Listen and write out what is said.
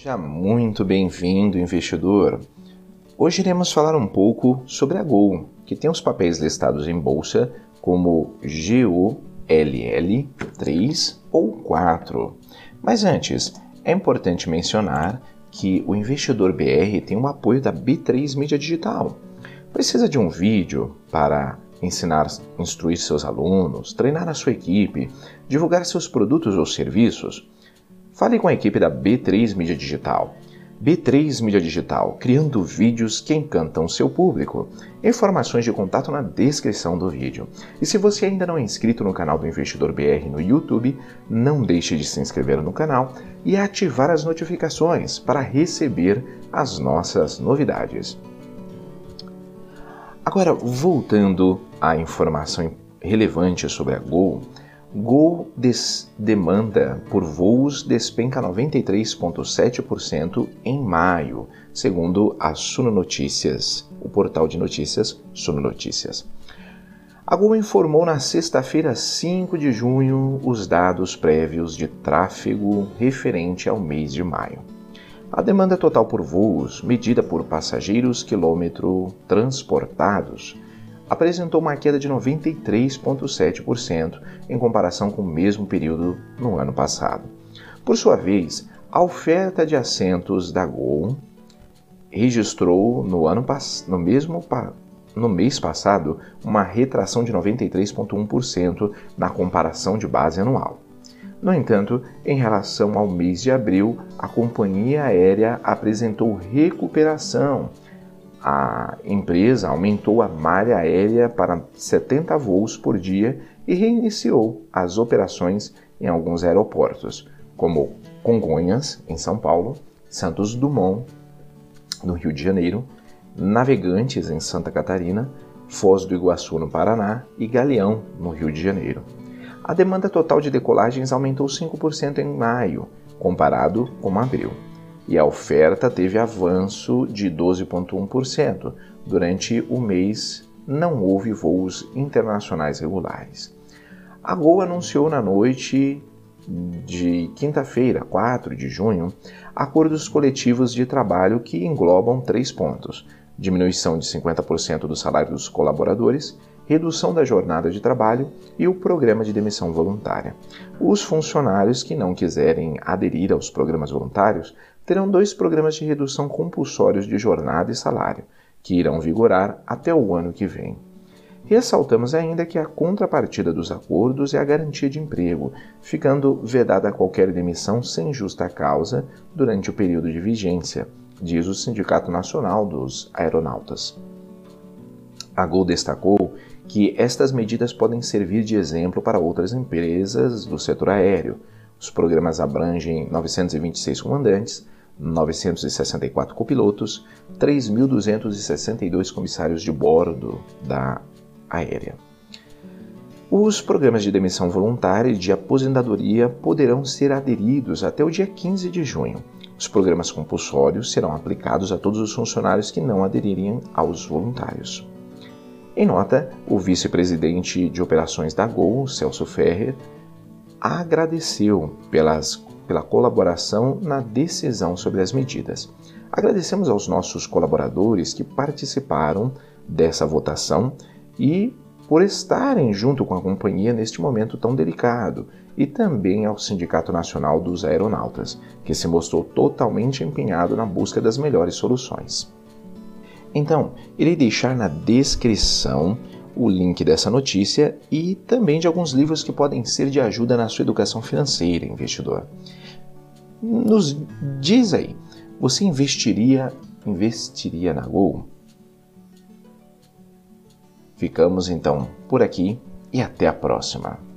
Seja muito bem-vindo, investidor. Hoje iremos falar um pouco sobre a Gol, que tem os papéis listados em bolsa como GULL 3 ou 4. Mas antes, é importante mencionar que o investidor BR tem o apoio da B3 Mídia Digital. Precisa de um vídeo para ensinar, instruir seus alunos, treinar a sua equipe, divulgar seus produtos ou serviços? Fale com a equipe da B3 Mídia Digital. B3 Mídia Digital, criando vídeos que encantam seu público. Informações de contato na descrição do vídeo. E se você ainda não é inscrito no canal do Investidor BR no YouTube, não deixe de se inscrever no canal e ativar as notificações para receber as nossas novidades. Agora, voltando à informação relevante sobre a Gol, Gol demanda por voos despenca 93,7% em maio, segundo a Suno Notícias, o portal de notícias Suno Notícias. A Gol informou na sexta-feira, 5 de junho, os dados prévios de tráfego referente ao mês de maio. A demanda total por voos, medida por passageiros quilômetro transportados, apresentou uma queda de 93,7% em comparação com o mesmo período no ano passado. Por sua vez, a oferta de assentos da Gol registrou no, ano, no, mesmo, no mês passado uma retração de 93,1% na comparação de base anual. No entanto, em relação ao mês de abril, a companhia aérea apresentou recuperação, a empresa aumentou a malha aérea para 70 voos por dia e reiniciou as operações em alguns aeroportos, como Congonhas, em São Paulo, Santos Dumont, no Rio de Janeiro, Navegantes, em Santa Catarina, Foz do Iguaçu, no Paraná e Galeão, no Rio de Janeiro. A demanda total de decolagens aumentou 5% em maio, comparado com abril e a oferta teve avanço de 12,1%. Durante o mês, não houve voos internacionais regulares. A Gol anunciou na noite de quinta-feira, 4 de junho, acordos coletivos de trabalho que englobam três pontos: diminuição de 50% do salário dos colaboradores, redução da jornada de trabalho e o programa de demissão voluntária. Os funcionários que não quiserem aderir aos programas voluntários terão dois programas de redução compulsórios de jornada e salário, que irão vigorar até o ano que vem. Ressaltamos ainda que a contrapartida dos acordos é a garantia de emprego, ficando vedada qualquer demissão sem justa causa durante o período de vigência, diz o Sindicato Nacional dos Aeronautas. A Gol destacou que estas medidas podem servir de exemplo para outras empresas do setor aéreo. Os programas abrangem 926 comandantes, 964 copilotos, 3.262 comissários de bordo da aérea. Os programas de demissão voluntária e de aposentadoria poderão ser aderidos até o dia 15 de junho. Os programas compulsórios serão aplicados a todos os funcionários que não aderirem aos voluntários. Em nota, o vice-presidente de operações da Gol, Celso Ferrer, agradeceu pelas pela colaboração na decisão sobre as medidas. Agradecemos aos nossos colaboradores que participaram dessa votação e por estarem junto com a companhia neste momento tão delicado, e também ao Sindicato Nacional dos Aeronautas, que se mostrou totalmente empenhado na busca das melhores soluções. Então, irei deixar na descrição o link dessa notícia e também de alguns livros que podem ser de ajuda na sua educação financeira, investidor. Nos diz aí, você investiria investiria na Gol? Ficamos então por aqui e até a próxima.